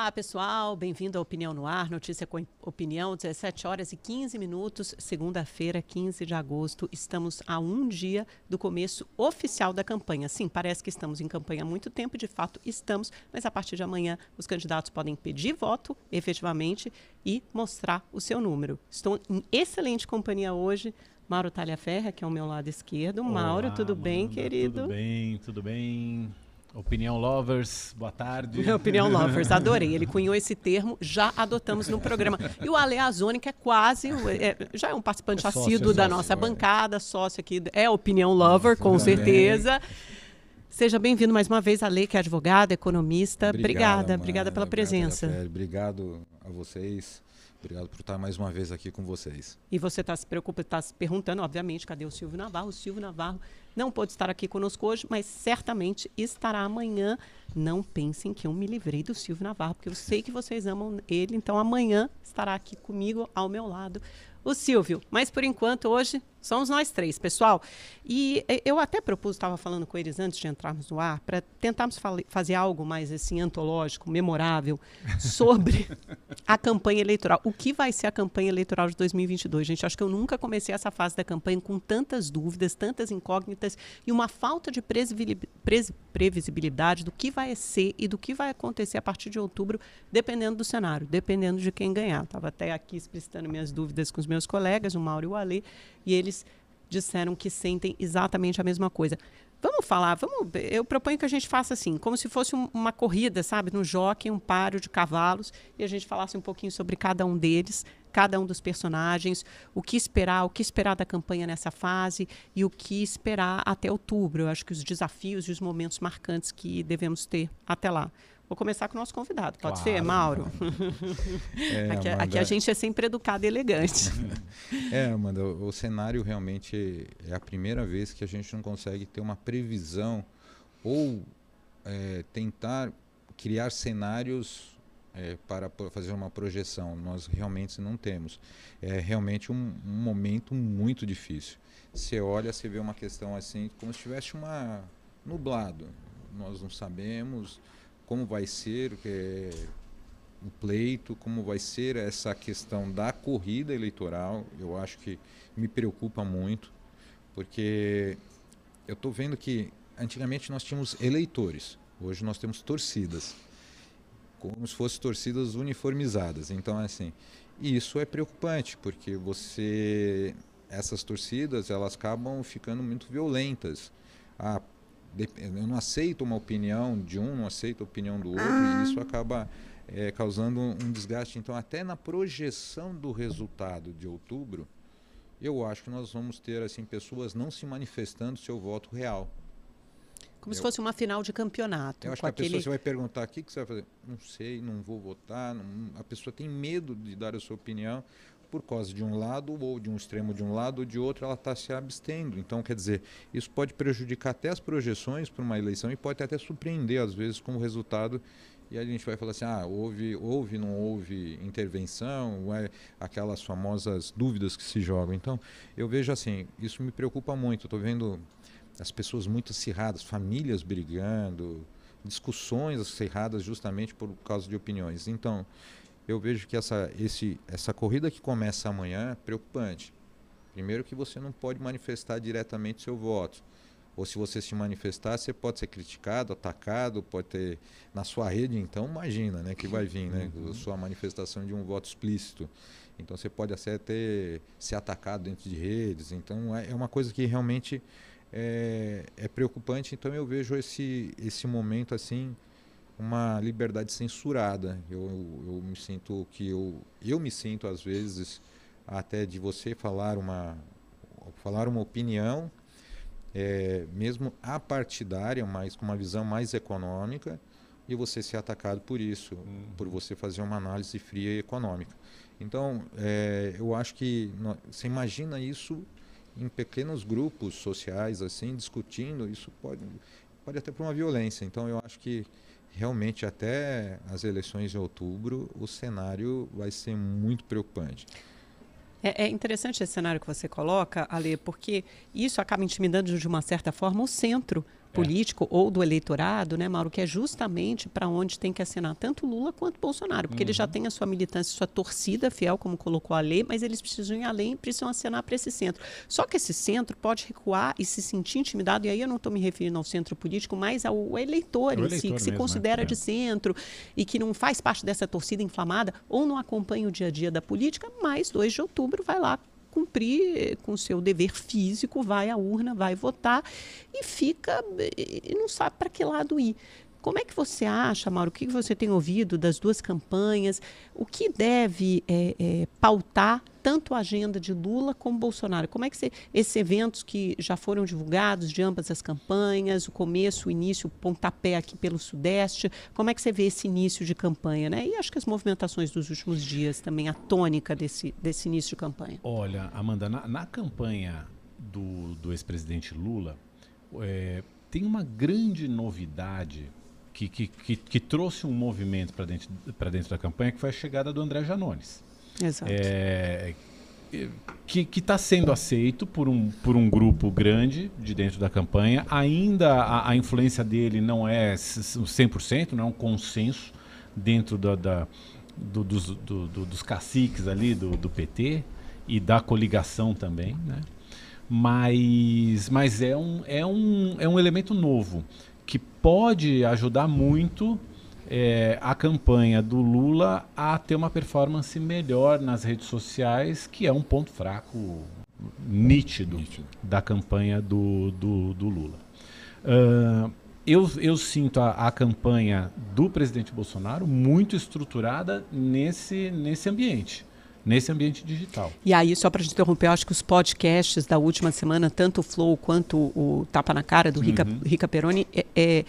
Olá, pessoal. Bem-vindo à Opinião no Ar, notícia com opinião, 17 horas e 15 minutos, segunda-feira, 15 de agosto. Estamos a um dia do começo oficial da campanha. Sim, parece que estamos em campanha há muito tempo, de fato estamos, mas a partir de amanhã os candidatos podem pedir voto, efetivamente, e mostrar o seu número. Estou em excelente companhia hoje. Mauro Talhaferra, que é ao meu lado esquerdo. Olá, Mauro, tudo bem, Amanda, querido? Tudo bem, tudo bem. Opinião Lovers, boa tarde. Opinião Lovers, adorei. Ele cunhou esse termo, já adotamos no programa. E o Ale Azoni, que é quase, é, já é um participante É sócio, assíduo é da nossa é. bancada, sócio aqui, é Opinião Lover, com também. certeza. Seja bem-vindo mais uma vez, Ale, que é advogada, economista. obrigada, Amanda. obrigada pela Obrigado, presença. Rafael. Obrigado a vocês. Obrigado por estar mais uma vez aqui com vocês. E você está se preocupando, está se perguntando, obviamente, cadê o Silvio Navarro? O Silvio Navarro não pôde estar aqui conosco hoje, mas certamente estará amanhã. Não pensem que eu me livrei do Silvio Navarro, porque eu sei que vocês amam ele, então amanhã estará aqui comigo, ao meu lado, o Silvio. Mas por enquanto, hoje, somos nós três, pessoal. E eh, eu até propus, estava falando com eles antes de entrarmos no ar, para tentarmos fazer algo mais assim antológico, memorável, sobre a campanha eleitoral. O que vai ser a campanha eleitoral de 2022? Gente, acho que eu nunca comecei essa fase da campanha com tantas dúvidas, tantas incógnitas e uma falta de previsibilidade do que vai ser e do que vai acontecer a partir de outubro, dependendo do cenário, dependendo de quem ganhar. Estava até aqui explicitando minhas dúvidas com os meus colegas, o Mauro e o Alê, e eles disseram que sentem exatamente a mesma coisa. Vamos falar, vamos. Eu proponho que a gente faça assim, como se fosse um- uma corrida, sabe, no jockey, um páreo de cavalos, e a gente falasse um pouquinho sobre cada um deles, cada um dos personagens, o que esperar, o que esperar da campanha nessa fase e o que esperar até outubro. Eu acho que os desafios e os momentos marcantes que devemos ter até lá. Vou começar com o nosso convidado, pode ser, Claro. Mauro? É, aqui, Amanda, aqui a gente é sempre educado e elegante. É, Amanda, o, o cenário realmente é a primeira vez que a gente não consegue ter uma previsão ou é, tentar criar cenários é, para fazer uma projeção. Nós realmente não temos. É realmente um, um momento muito difícil. Você olha, você vê uma questão assim, como se tivesse uma nublado. Nós não sabemos como vai ser é, o pleito, como vai ser essa questão da corrida eleitoral. Eu acho que me preocupa muito, porque eu estou vendo que antigamente nós tínhamos eleitores, hoje nós temos torcidas, como se fossem torcidas uniformizadas. Então, assim, isso é preocupante, porque você essas torcidas elas acabam ficando muito violentas. Ah, eu não aceito uma opinião de um, não aceito a opinião do outro, e isso acaba eh, causando um desgaste. Então, até na projeção do resultado de outubro, eu acho que nós vamos ter assim pessoas não se manifestando seu voto real. Como se Eu- fosse uma final de campeonato. Eu acho que a pessoa aquele... você vai perguntar o que, que você vai fazer. Não sei, não vou votar. não- a pessoa tem medo de dar a sua opinião por causa de um lado ou de um extremo de um lado ou de outro, ela está se abstendo. Então, quer dizer, isso pode prejudicar até as projeções para uma eleição e pode até surpreender, às vezes, com o resultado. E a gente vai falar assim, ah, houve, houve, não houve intervenção, é, aquelas famosas dúvidas que se jogam. Então, eu vejo assim, isso me preocupa muito. Estou vendo as pessoas muito acirradas, famílias brigando, discussões acirradas justamente por causa de opiniões. Então, eu vejo que essa, esse, essa corrida que começa amanhã é preocupante. Primeiro que você não pode manifestar diretamente seu voto. Ou se você se manifestar, você pode ser criticado, atacado, pode ter na sua rede, então imagina, né, que vai vir, né, a sua manifestação de um voto explícito. Então você pode até ser atacado dentro de redes. Então é é uma coisa que realmente é, é preocupante. Então eu vejo esse esse momento assim uma liberdade censurada. Eu, eu me sinto que eu eu me sinto às vezes até de você falar uma falar uma opinião é, mesmo apartidária, mas com uma visão mais econômica, e você ser atacado por isso, por você fazer uma análise fria e econômica. Então, é, eu acho que você imagina isso em pequenos grupos sociais, assim, discutindo, isso pode, pode até para uma violência. Então, eu acho que realmente até as eleições de outubro, o cenário vai ser muito preocupante. É, é interessante esse cenário que você coloca, Ale, porque isso acaba intimidando de uma certa forma o centro político é. ou do eleitorado, né, Mauro, que é justamente para onde tem que assinar tanto Lula quanto Bolsonaro, porque uhum. ele já tem a sua militância, sua torcida fiel, como colocou a lei, mas eles precisam ir além, precisam assinar para esse centro. Só que esse centro pode recuar e se sentir intimidado, e aí eu não estou me referindo ao centro político, mas ao eleitor é em si, que mesmo, se né? considera né? de centro e que não faz parte dessa torcida inflamada ou não acompanha o dia a dia da política, mas 2 de outubro vai lá cumprir com seu dever físico, vai à urna, vai votar e fica e não sabe para que lado ir. Como é que você acha, Mauro? O que você tem ouvido das duas campanhas? O que deve é, é, pautar tanto a agenda de Lula como Bolsonaro? Como é que você, esses eventos que já foram divulgados de ambas as campanhas, o começo, o início, o pontapé aqui pelo Sudeste, como é que você vê esse início de campanha? Né? E acho que as movimentações dos últimos dias também, a tônica desse, desse início de campanha. Olha, Amanda, na, na campanha do, do ex-presidente Lula, é, tem uma grande novidade que, que, que, que trouxe um movimento para dentro, dentro da campanha, que foi a chegada do André Janones. Exato. É, que está sendo aceito por um, por um grupo grande de dentro da campanha. Ainda a, a influência dele não é 100%, não é um consenso dentro da, da do, dos, do, do, dos caciques ali do, do PT e da coligação também, né? Mas, mas é, um, é, um, é um elemento novo que pode ajudar muito é, a campanha do Lula a ter uma performance melhor nas redes sociais, que é um ponto fraco nítido, nítido. da campanha do, do, do Lula. Uh, eu, eu, sinto a, a, campanha do presidente Bolsonaro muito estruturada nesse, nesse ambiente. Nesse ambiente digital. E aí, só para te interromper, eu acho que os podcasts da última semana, tanto o Flow quanto o Tapa na Cara do Rica, uhum. Rica Peroni, é, é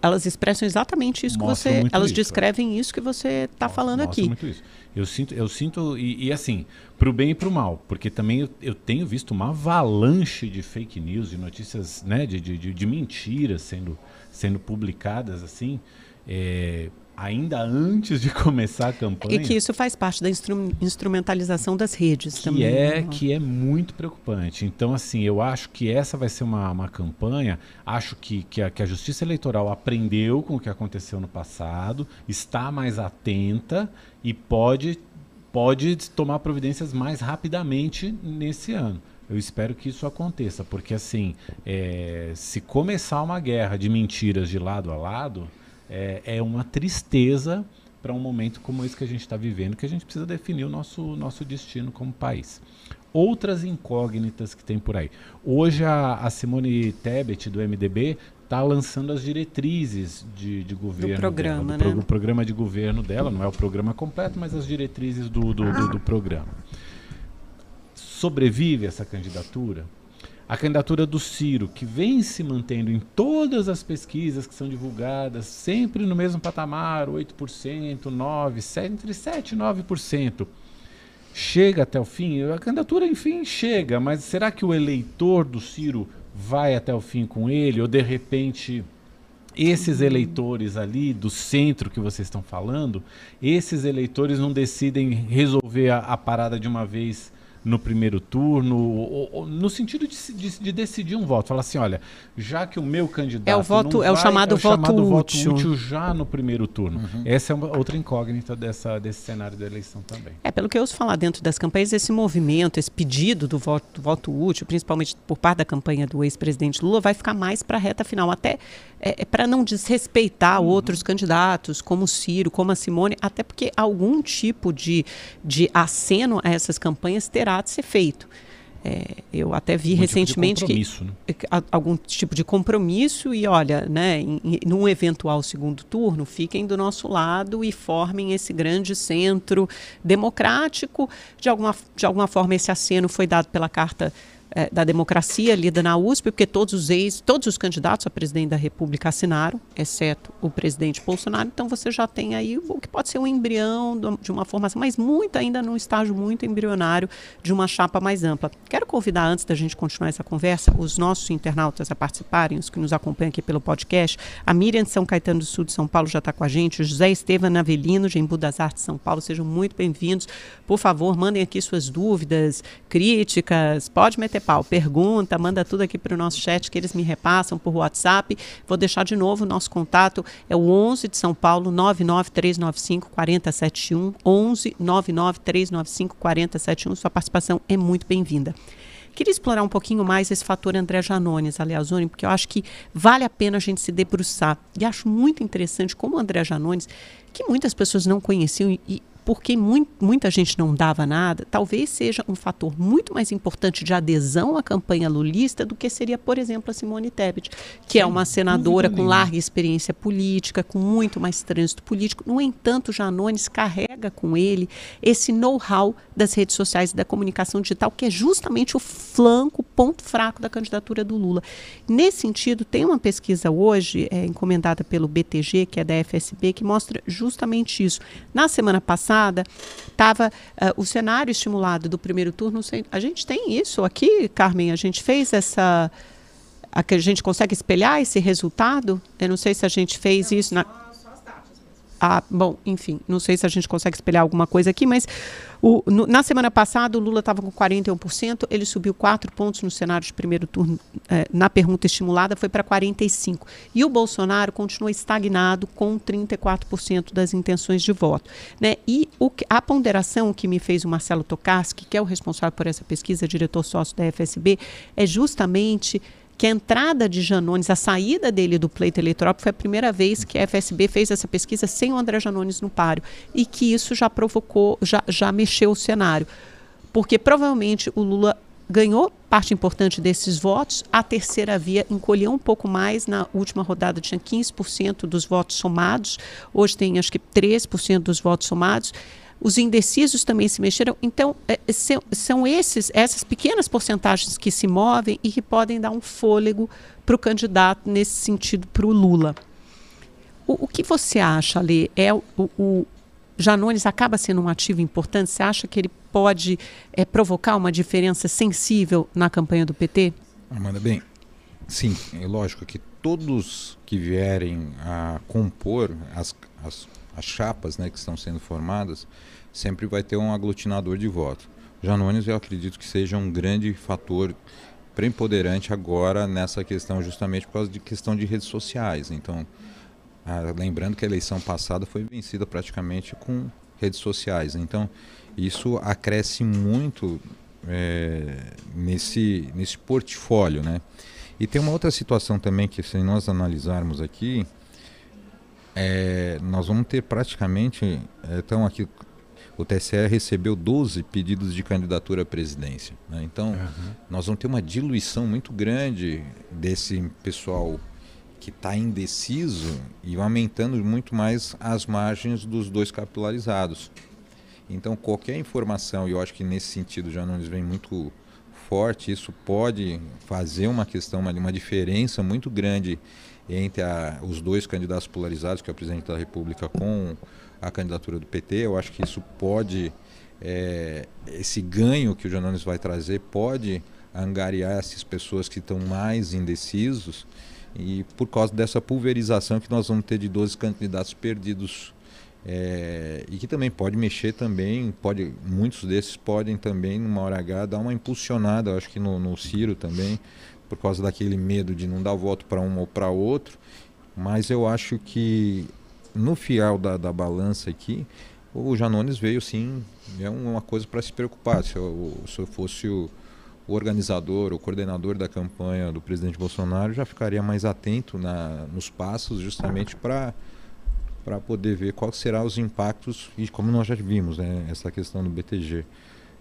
elas expressam exatamente isso Mostra que você. Elas isso, descrevem é. isso que você está falando aqui. Muito isso. Eu sinto, eu sinto e, e assim, para o bem e para o mal, porque também eu, eu, tenho visto uma avalanche de fake news, de notícias, né, de, de, de, de mentiras sendo, sendo publicadas assim. É, ainda antes de começar a campanha. E que isso faz parte da instru instrumentalização das redes que também. É, né? que é muito preocupante. Então, assim, eu acho que essa vai ser uma, uma campanha. Acho que, que a, que, a, Justiça Eleitoral aprendeu com o que aconteceu no passado, está mais atenta e pode, pode tomar providências mais rapidamente nesse ano. Eu espero que isso aconteça, porque assim, é, se começar uma guerra de mentiras de lado a lado, é, é uma tristeza para um momento como esse que a gente está vivendo, que a gente precisa definir o nosso, nosso destino como país. Outras incógnitas que tem por aí. Hoje a, a Simone Tebet, do MDB, está lançando as diretrizes de, de governo. Do programa, dela, do né? programa de governo dela, não é o programa completo, mas as diretrizes do, do, do, do programa. Sobrevive essa candidatura? A candidatura do Ciro, que vem se mantendo em todas as pesquisas que são divulgadas, sempre no mesmo patamar, 8%, 9%, 7%, entre 7% e 9%. Chega até o fim? A candidatura, enfim, chega, mas será que o eleitor do Ciro vai até o fim com ele? Ou de repente esses eleitores ali do centro que vocês estão falando, esses eleitores não decidem resolver a, a parada de uma vez no primeiro turno, ou, ou, no sentido de, de, de, decidir um voto. Falar assim, olha, já que o meu candidato é o voto, vai, é o chamado, é o voto, chamado útil. voto útil já no primeiro turno. Uhum. Essa é uma outra incógnita dessa, desse cenário da eleição também. É pelo que eu ouço falar dentro das campanhas, esse movimento, esse pedido do voto, do voto útil, principalmente por parte da campanha do ex-presidente Lula, vai ficar mais para a reta final, até é, é para não desrespeitar uhum. outros candidatos, como o Ciro, como a Simone, até porque algum tipo de, de aceno a essas campanhas terá de ser feito. É, eu até vi recentemente tipo né? que algum tipo de compromisso e olha, né, em, em, num eventual segundo turno, fiquem do nosso lado e formem esse grande centro democrático. De alguma, de alguma forma, esse aceno foi dado pela Carta é, da democracia lida na USP, porque todos os ex, todos os candidatos a presidente da República assinaram, exceto o presidente Bolsonaro. Então você já tem aí o que pode ser um embrião de uma formação, mas muito ainda num estágio muito embrionário de uma chapa mais ampla. Quero convidar, antes da gente continuar essa conversa, os nossos internautas a participarem, os que nos acompanham aqui pelo podcast. A Miriam de São Caetano do Sul de São Paulo já está com a gente, o José Estevam Avelino, de Embu das Artes São Paulo, sejam muito bem-vindos. Por favor, mandem aqui suas dúvidas, críticas, pode meter CEPAL. Pergunta, manda tudo aqui para o nosso chat que eles me repassam por WhatsApp. Vou deixar de novo o nosso contato, é o 11 de São Paulo, 99395 4071, 11 99395 4071. Sua participação é muito bem-vinda. Queria explorar um pouquinho mais esse fator André Janones, Aleazoni, porque eu acho que vale a pena a gente se debruçar. E acho muito interessante como o André Janones, que muitas pessoas não conheciam e, porque muito, muita gente não dava nada, talvez seja um fator muito mais importante de adesão à campanha lulista do que seria, por exemplo, a Simone Tebet, que é uma senadora com larga experiência política, com muito mais trânsito político. No entanto, Janones carrega com ele esse know-how das redes sociais e da comunicação digital, que é justamente o flanco, o ponto fraco da candidatura do Lula. Nesse sentido, tem uma pesquisa hoje, é, encomendada pelo BTG, que é da FSB, que mostra justamente isso. Na semana passada, passada, estava uh, eh, o cenário estimulado do primeiro turno. A gente tem isso aqui, Carmen, a gente fez essa. A, a gente consegue espelhar esse resultado? Eu não sei se a gente fez isso na. Ah, bom, enfim, não sei se a gente consegue espelhar alguma coisa aqui, mas o, no, na semana passada o Lula estava com 41%, ele subiu 4 pontos no cenário de primeiro turno, eh, na pergunta estimulada, foi para 45%. E o Bolsonaro continua estagnado com 34% das intenções de voto. Né? E o, a ponderação que me fez o Marcelo Tokarski, que é o responsável por essa pesquisa, diretor sócio da FSB, é justamente que a entrada de Janones, a saída dele do pleito eleitoral, foi a primeira vez que a FSB fez essa pesquisa sem o André Janones no páreo. E que isso já provocou, já, já mexeu o cenário. Porque provavelmente o Lula ganhou parte importante desses votos, a terceira via encolheu um pouco mais, na última rodada tinha 15% dos votos somados, hoje tem acho que 3% dos votos somados, os indecisos também se mexeram. Então, é, são, são esses, essas pequenas porcentagens que se movem e que podem dar um fôlego para o candidato nesse sentido para o Lula. O, que você acha, Lê? É o, o Janones acaba sendo um ativo importante? Você acha que ele pode é, provocar uma diferença sensível na campanha do PT? Amanda, bem, sim, é lógico que todos que vierem a compor as, as, as chapas né, que estão sendo formadas sempre vai ter um aglutinador de voto. Janones, eu acredito que seja um grande fator preponderante agora nessa questão, justamente por causa de questão de redes sociais. Então, ah, lembrando que a eleição passada foi vencida praticamente com redes sociais. Então, isso acresce muito é, nesse, nesse portfólio, né? E tem uma outra situação também que, se nós analisarmos aqui, é, nós vamos ter praticamente, então aqui o TSE recebeu 12 pedidos de candidatura à presidência. Né? Então, uhum. nós vamos ter uma diluição muito grande desse pessoal que está indeciso e aumentando muito mais as margens dos dois capilarizados. Então, qualquer informação, e eu acho que nesse sentido já não vem muito forte, isso pode fazer uma questão, uma, uma diferença muito grande entre a, os dois candidatos polarizados, que é o presidente da República com a candidatura do PT. Eu acho que isso pode, é, esse ganho que o Janones vai trazer, pode angariar essas pessoas que estão mais indecisos e por causa dessa pulverização que nós vamos ter de 12 candidatos perdidos é, e que também pode mexer também, pode, muitos desses podem também, numa hora H, dar uma impulsionada, acho que no, no Ciro também, por causa daquele medo de não dar voto para um ou para outro. Mas eu acho que no fiel da, da balança aqui, o Janones veio sim, é uma coisa para se preocupar. Se eu, se eu fosse o, o, organizador, o coordenador da campanha do presidente Bolsonaro, já ficaria mais atento na, nos passos, justamente para para poder ver quais serão os impactos e como nós já vimos, né, essa questão do BTG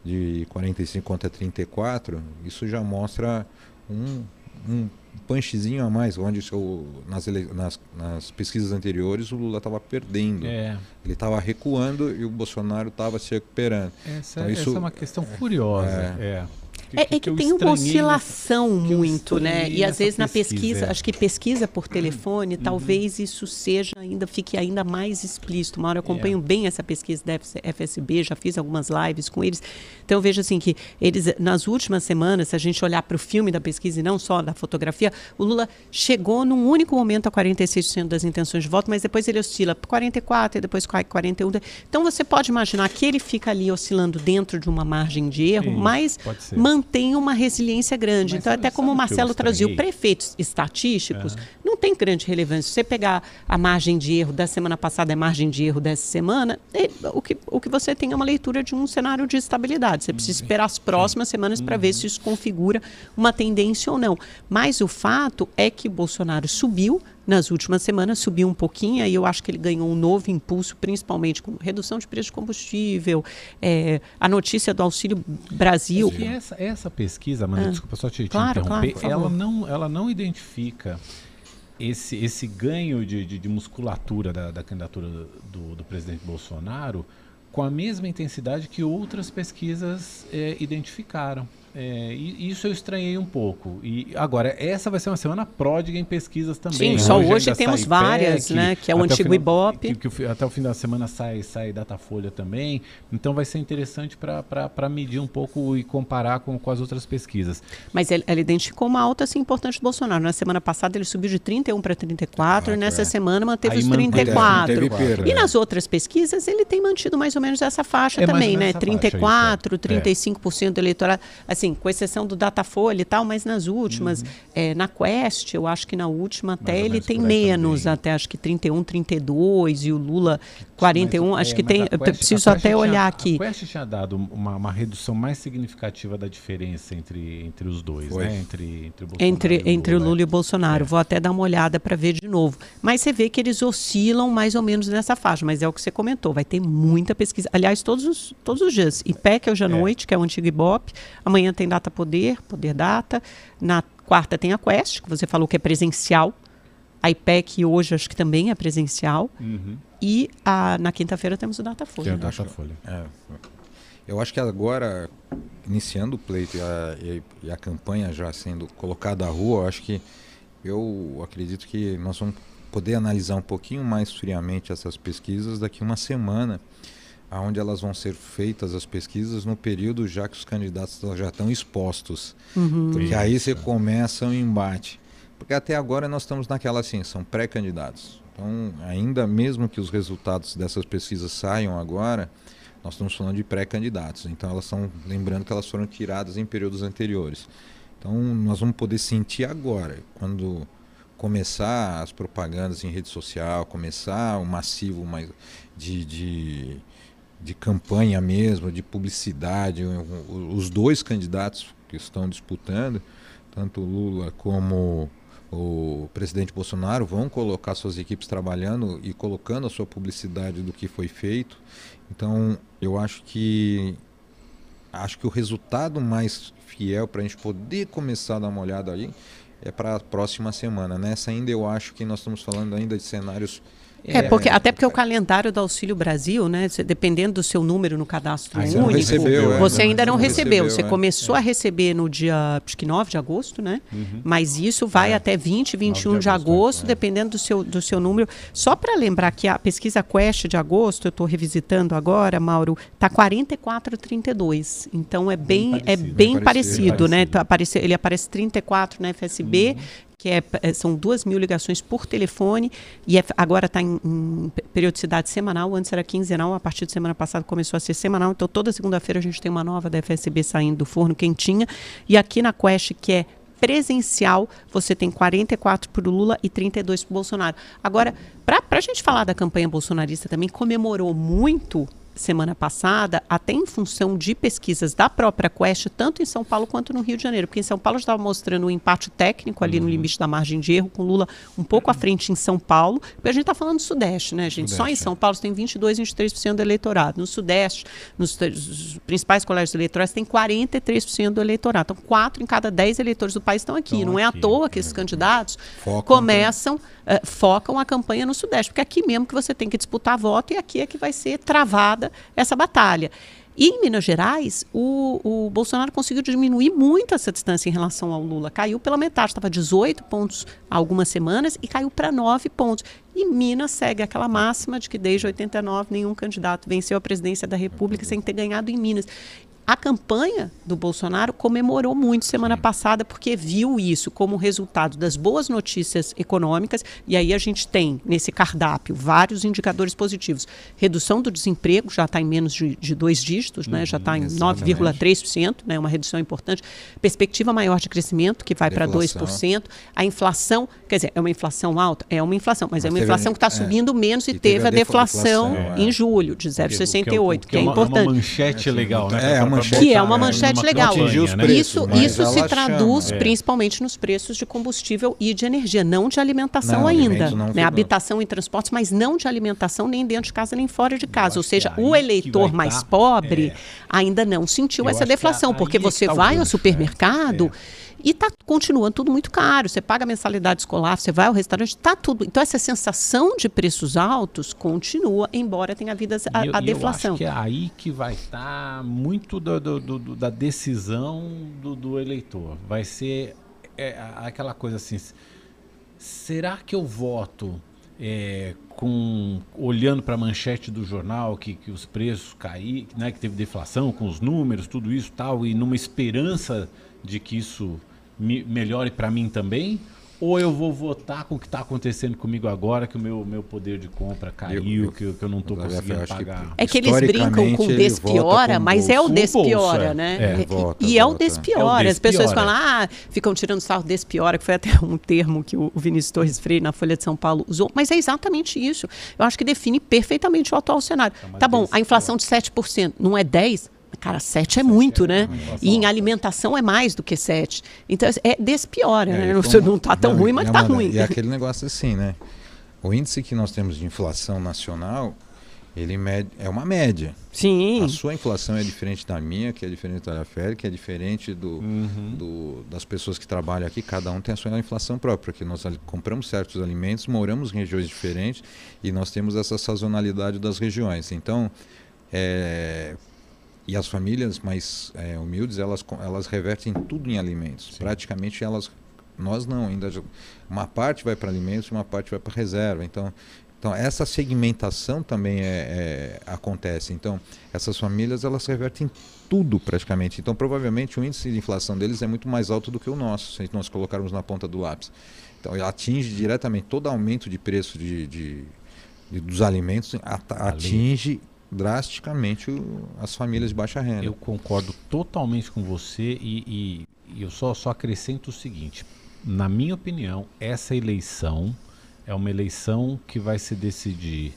de 45 contra 34, isso já mostra um, um punchzinho a mais, onde o, nas, nas, nas, pesquisas anteriores o Lula estava perdendo. É. Ele estava recuando e o Bolsonaro estava se recuperando. Essa, então, isso, essa é uma questão curiosa. É. é. Que, é, que, é que, tem uma oscilação muito, né? E às vezes na pesquisa, pesquisa é. acho que pesquisa por telefone, uhum. talvez isso seja ainda fique ainda mais explícito. Uma hora eu acompanho é. bem essa pesquisa da FSB, já fiz algumas lives com eles. Então eu vejo assim que eles nas últimas semanas, se a gente olhar para o filme da pesquisa e não só da fotografia, o Lula chegou num único momento a 46% das intenções de voto, mas depois ele oscila para 44 e depois 41. Então você pode imaginar que ele fica ali oscilando dentro de uma margem de erro, Sim, mas mantém não tem uma resiliência grande. Mas então, sabe- até como o Marcelo trazia, estranhei? prefeitos estatísticos não tem grande relevância. Se você pegar a margem de erro da semana passada a margem de erro dessa semana, ele- o, que, o que você tem é uma leitura de um cenário de estabilidade. Você precisa esperar as próximas semanas para ver se isso configura uma tendência ou não. Mas o fato é que o Bolsonaro subiu nas últimas semanas, subiu um pouquinho, e eu acho que ele ganhou um novo impulso, principalmente com redução de preço de combustível, eh, a notícia do Auxílio Brasil. Essa, essa pesquisa, Amanda, desculpa só te, te Claro, claro, interromper, favor. ela, não, ela não identifica esse, esse ganho de, de, de musculatura da, da candidatura do, do presidente Bolsonaro com a mesma intensidade que outras pesquisas eh, identificaram. É, isso eu estranhei um pouco. E agora, essa vai ser uma semana pródiga em pesquisas também. Sim, só ainda hoje temos várias, PEC, né, que é o antigo final- Ibope. que- que o até o fim da semana sai, sai Datafolha também. Então vai ser interessante para medir um pouco e comparar com, com as outras pesquisas. Mas ele, ele identificou uma alta assim, importante do Bolsonaro. Na semana passada ele subiu de 31 para 34, e nessa é. semana manteve Aí os manteve, 34. teve perda, e é. nas outras pesquisas ele tem mantido mais ou menos essa faixa É também, né? essa faixa, 34, isso, é. 35% do eleitorado, assim, com exceção do Datafolha e tal, mas nas últimas, eh, na Quest, eu acho que na última até Uhum. ele tem menos, também. até acho que 31, 32 e o Lula 41, Mas, acho é, que tem, Quest- preciso até tinha- olhar aqui. A Quest tinha dado uma, uma redução mais significativa da diferença entre, entre os dois, Foi. né? Entre, entre o Bolsonaro Entre, e o entre o Lula. Lula e o Bolsonaro. Vou até dar uma olhada para ver de novo. Mas você vê que eles oscilam mais ou menos nessa faixa. Mas é o que você comentou, vai ter muita pesquisa. Aliás, todos os, todos os dias. IPEC é hoje à É. noite, que é o antigo Ibope. Amanhã tem Data Poder, Poder Data. Na quarta tem a Quest, que você falou que é presencial. A IPEC hoje acho que também é presencial. Uhum. E a, na quinta-feira temos o Datafolha. Tem o Datafolha. É, eu acho que agora, iniciando o pleito e a, e- e a campanha já sendo colocada à rua, eu acho que eu acredito que nós vamos poder analisar um pouquinho mais friamente essas pesquisas daqui uma semana, aonde elas vão ser feitas as pesquisas no período já que os candidatos já estão expostos. Uhum. Porque aí você começa o embate. Porque até agora nós estamos naquela assim, são pré-candidatos. Então, ainda mesmo que os resultados dessas pesquisas saiam agora, nós estamos falando de pré-candidatos. Então, elas estão lembrando que elas foram tiradas em períodos anteriores. Então, nós vamos poder sentir agora, quando começar as propagandas em rede social, começar o massivo mais de, de, de campanha mesmo, de publicidade, os dois candidatos que estão disputando, tanto Lula como o presidente Bolsonaro, vão colocar suas equipes trabalhando e colocando a sua publicidade do que foi feito. Então, eu acho que acho que o resultado mais fiel para a gente poder começar a dar uma olhada aí é para a próxima semana. Nessa ainda eu acho que nós estamos falando ainda de cenários É, porque, até porque o calendário do Auxílio Brasil, né, dependendo do seu número no cadastro Ah, único, recebeu, é, você não- ainda não não recebeu. recebeu, Você é. começou a receber no dia, acho que 9 de agosto, né? Uhum. Mas isso vai É. até 20, 21 9 de de agosto, agosto, é. dependendo do seu, do seu número. Só para lembrar que a pesquisa Quest de agosto, eu estou revisitando agora, Mauro, tá 44,32. Então é bem, é parecido, bem bem parecido, parecido. né? Então, aparece, ele aparece 34 na FSB, Uhum. Que é, é- são duas mil ligações por telefone, e é- agora está em, em pe- periodicidade semanal, antes era quinzenal, a partir de semana passada começou a ser semanal, então toda segunda-feira a gente tem uma nova da FSB saindo do forno quentinha, e aqui na Quest, que é presencial, você tem 44 para o Lula e 32 para o Bolsonaro. Agora, para a gente falar da campanha bolsonarista também, comemorou muito semana passada, até em função de pesquisas da própria Quest, tanto em São Paulo quanto no Rio de Janeiro, porque em São Paulo estava mostrando um empate técnico ali no limite da margem de erro, com Lula um pouco à frente em São Paulo, porque a gente está falando do Sudeste, né, gente? Só em Sudeste, São Paulo você tem 22, 23% do eleitorado. No Sudeste, nos principais colégios eleitorais, tem 43% do eleitorado. Então, 4 em cada 10 eleitores do país estão aqui. Estão Não é à aqui, toa que é. esses candidatos Focam começam, eh, focam a campanha no Sudeste, porque é aqui mesmo que você tem que disputar voto e aqui é que vai ser travada essa batalha. E em Minas Gerais, o, o Bolsonaro conseguiu diminuir muito essa distância em relação ao Lula. Caiu pela metade, estava 18 pontos há algumas semanas e caiu para 9 pontos. E Minas segue aquela máxima de que desde 89 nenhum candidato venceu a presidência da República sem ter ganhado em Minas. A campanha do Bolsonaro comemorou muito semana Sim. passada porque viu isso como resultado das boas notícias econômicas e aí a gente tem nesse cardápio vários indicadores positivos. Redução do desemprego já está em menos de, de, dois dígitos, né? já está em 9,3%, né? uma redução importante. Perspectiva maior de crescimento, que vai para 2%. A inflação, quer dizer, é uma inflação alta? É uma inflação, mas, mas é uma inflação que está é, subindo menos e, e teve, teve, a deflação, deflação é. em julho, de 0,68, que, que, é, é importante. É uma manchete legal, né? É, manchete, que é uma manchete legal. Preços, isso isso se traduz chama. principalmente nos preços de combustível e de energia, não de alimentação não, ainda. Né? Habitação e transportes, mas não de alimentação nem dentro de casa nem fora de casa. Ou seja, o eleitor mais tá, pobre é. ainda não sentiu essa deflação, porque você tá vai ao supermercado e está continuando tudo muito caro. Você paga a mensalidade escolar, você vai ao restaurante, está tudo. Então, essa sensação de preços altos continua, embora tenha havido a, eu, a deflação. Eu acho que é aí que vai estar tá muito do, do, do, da decisão do, eleitor. Vai ser é, aquela coisa assim: será que eu voto? É, com olhando para a manchete do jornal que, que os preços caíram, né, que teve deflação com os números, tudo isso tal, e numa esperança de que isso me, melhore para mim também? Ou eu vou votar com o que está acontecendo comigo agora, que o meu, meu poder de compra caiu, eu, eu, que, que, eu não estou conseguindo pagar. Que, é que eles brincam com despiora, mas é o despiora, é. né? É. Volta, e é o despiora. As pessoas falam, ah, ficam tirando sarro despiora, que foi até um termo que o Vinícius Torres Freire, na Folha de São Paulo, usou. Mas é exatamente isso. Eu acho que define perfeitamente o atual cenário. É tá bom, a inflação de 7% não é 10%? Cara, sete é muito, né? E em alimentação é mais do que sete. Então, é despiora, é, né? Como, não está tão ruim, mas está ruim. E é aquele negócio assim, né? O índice que nós temos de inflação nacional, ele mede, é uma média. Sim. A sua inflação é diferente da minha, que é diferente da Félix, que é diferente do, uhum. do, das pessoas que trabalham aqui. Cada um tem a sua inflação própria, porque nós compramos certos alimentos, moramos em regiões diferentes e nós temos essa sazonalidade das regiões. Então, é, e as famílias mais é, humildes, elas, elas revertem tudo em alimentos. Sim. Praticamente elas. Nós não, ainda. Uma parte vai para alimentos uma parte vai para reserva. Então, então, essa segmentação também é, é, acontece. Então, essas famílias elas revertem tudo praticamente. Então, provavelmente o índice de inflação deles é muito mais alto do que o nosso, se nós colocarmos na ponta do lápis. Então, atinge diretamente todo aumento de preço de, de, de dos alimentos, atinge drasticamente o, as famílias de baixa renda. Eu concordo totalmente com você e, e, e eu só, só acrescento o seguinte: na minha opinião, essa eleição é uma eleição que vai se decidir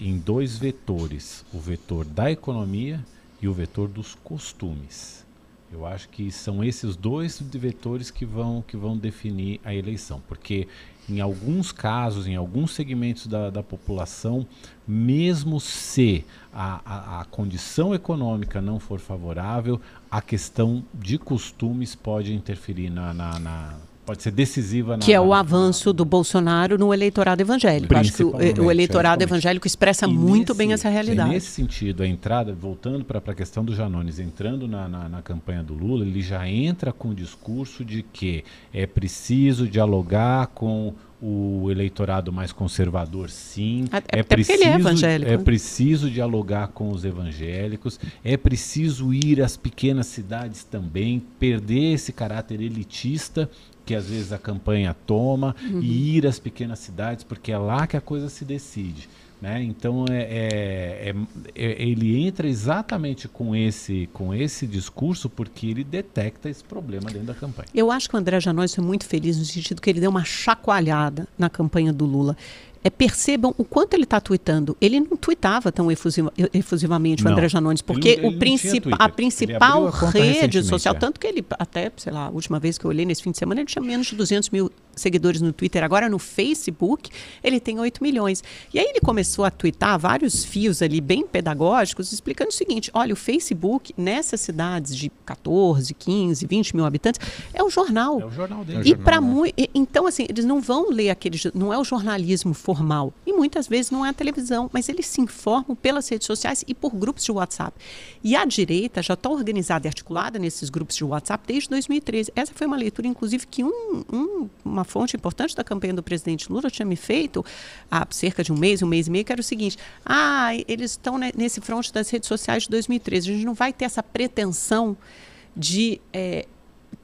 em dois vetores: o vetor da economia e o vetor dos costumes. Eu acho que são esses dois vetores que vão, que vão definir a eleição, porque em alguns casos, em alguns segmentos da, da população, mesmo se a, a, a, condição econômica não for favorável, a questão de costumes pode interferir na, na, na pode ser decisiva. Na, que é o avanço do Bolsonaro no eleitorado evangélico. Acho que o, o eleitorado evangélico expressa muito nesse, bem essa realidade. Nesse sentido, a entrada, voltando para a questão do Janones, entrando na, na, na, campanha do Lula, ele já entra com o discurso de que é preciso dialogar com o eleitorado mais conservador, sim. Até é preciso, ele é evangélico. É preciso dialogar com os evangélicos, é preciso ir às pequenas cidades também, perder esse caráter elitista que às vezes a campanha toma uhum. e ir às pequenas cidades, porque é lá que a coisa se decide. Né? Então é, é, é, é, ele entra exatamente com esse, com esse discurso porque ele detecta esse problema dentro da campanha. Eu acho que o André Janóis foi muito feliz no sentido que ele deu uma chacoalhada na campanha do Lula é, percebam o quanto ele está tweetando. Ele não tweetava tão efusiva, efusivamente não. o André Janones, porque ele, ele o princip a principal a rede social, é. tanto que ele, até, sei lá, a última vez que eu olhei nesse fim de semana, ele tinha menos de 200 mil seguidores no Twitter. Agora no Facebook, ele tem 8 milhões. E aí ele começou a twittar vários fios ali bem pedagógicos, explicando o seguinte: olha, o Facebook, nessas cidades de 14, 15, 20 mil habitantes, é o jornal. É o jornal dele. E para né? muito. Então, assim, eles não vão ler aquele. Não é o jornalismo formal formal. E muitas vezes não é a televisão, mas eles se informam pelas redes sociais e por grupos de WhatsApp. E a direita já está organizada e articulada nesses grupos de WhatsApp desde 2013. Essa foi uma leitura, inclusive, que um, um, uma fonte importante da campanha do presidente Lula tinha me feito há cerca de um mês, um mês e meio, que era o seguinte: ah, eles estão nesse fronte das redes sociais de 2013. A gente não vai ter essa pretensão de é,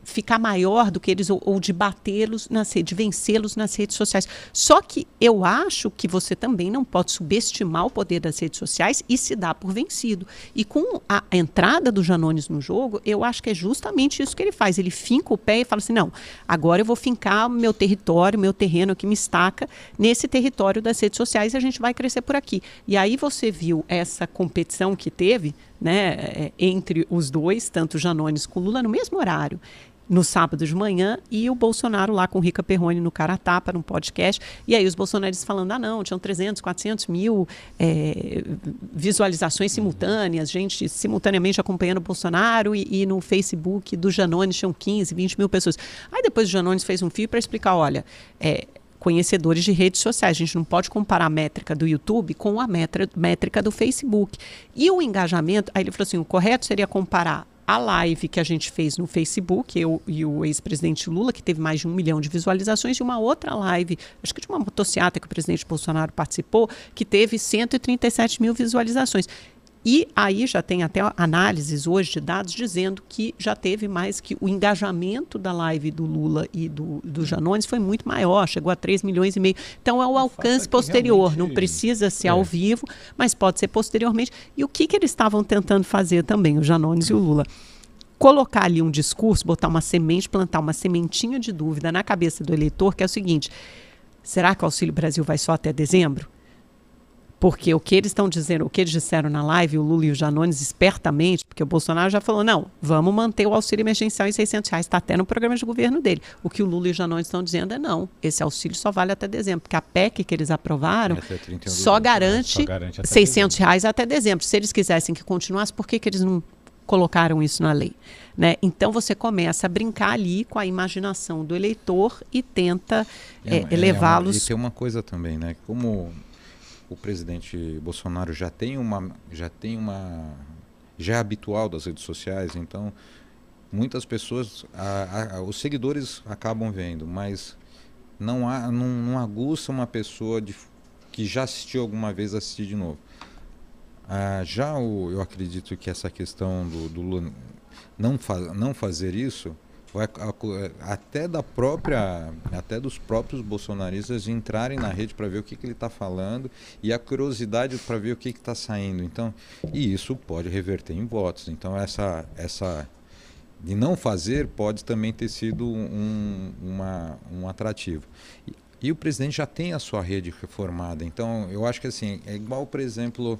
ficar maior do que eles ou, ou de batê-los nas redes, de vencê-los nas redes sociais. Só que eu acho que você também não pode subestimar o poder das redes sociais e se dar por vencido. E com a entrada do Janones no jogo, eu acho que é justamente isso que ele faz. Ele finca o pé e fala assim: não, agora eu vou fincar meu território, meu terreno que me estaca nesse território das redes sociais e a gente vai crescer por aqui. E aí você viu essa competição que teve né, é, entre os dois, tanto Janones com Lula, no mesmo horário no sábado de manhã e o Bolsonaro lá com Rica Perrone no cara tapa, no podcast. E aí os bolsonaristas falando, ah não, tinham 300, 400 mil é, visualizações simultâneas, gente simultaneamente acompanhando o Bolsonaro e, e, no Facebook do Janones tinham 15, 20 mil pessoas. Aí depois o Janones fez um fio para explicar, olha, é, conhecedores de redes sociais. A gente não pode comparar a métrica do YouTube com a métrica do Facebook. E o engajamento, aí ele falou assim, o correto seria comparar a live que a gente fez no Facebook, eu e o ex-presidente Lula, que teve mais de um milhão de visualizações, e uma outra live, acho que de uma motociata que o presidente Bolsonaro participou, que teve 137 mil visualizações. E aí já tem até análises hoje de dados dizendo que já teve mais que o engajamento da live do Lula e do, do Janones foi muito maior, chegou a 3 milhões e meio. Então é o alcance posterior, não precisa ser é. ao vivo, mas pode ser posteriormente. E o que, que eles estavam tentando fazer também, o Janones e o Lula? Colocar ali um discurso, botar uma semente, plantar uma sementinha de dúvida na cabeça do eleitor, que é o seguinte: será que o Auxílio Brasil vai só até dezembro? Porque o que eles estão dizendo, o que eles disseram na live, o Lula e o Janones, espertamente, porque o Bolsonaro já falou, não, vamos manter o auxílio emergencial em 600 reais, está até no programa de governo dele. O que o Lula e o Janones estão dizendo é não, esse auxílio só vale até dezembro, porque a PEC que eles aprovaram só garante, só garante 600 dezembro. reais até dezembro. Se eles quisessem que continuasse, por que, que eles não colocaram isso na lei? Né? Então você começa a brincar ali com a imaginação do eleitor e tenta é, é, elevá-los. É e tem uma coisa também, né? Como o presidente Bolsonaro já tem uma já tem uma já é habitual das redes sociais, então muitas pessoas a, a, os seguidores acabam vendo, mas não há não, não aguça uma pessoa de, que já assistiu alguma vez assistir de novo. Ah, já o, eu acredito que essa questão do, do Lula não, não fazer isso vai, até da própria, até dos próprios bolsonaristas entrarem na rede para ver o que, que ele está falando e a curiosidade para ver o que está saindo. Então, e isso pode reverter em votos. Então, essa, essa de não fazer pode também ter sido um, uma, um atrativo. E, e o presidente já tem a sua rede reformada. Então, eu acho que assim, é igual, por exemplo,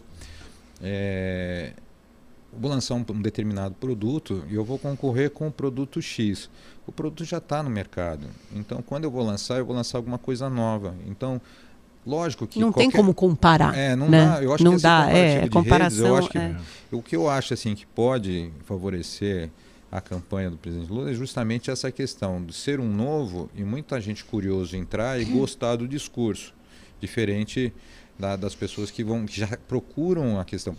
é, vou lançar um, um, determinado produto e eu vou concorrer com o produto X. O produto já está no mercado. Então, quando eu vou lançar, eu vou lançar alguma coisa nova. Então, lógico que não qualquer... tem como comparar. É, não né? dá. Eu acho não que dá. É, comparação. Redes, que é. o que eu acho assim que pode favorecer a campanha do presidente Lula é justamente essa questão de ser um novo e muita gente curioso entrar e gostar do discurso, diferente da, das pessoas que vão que já procuram a questão.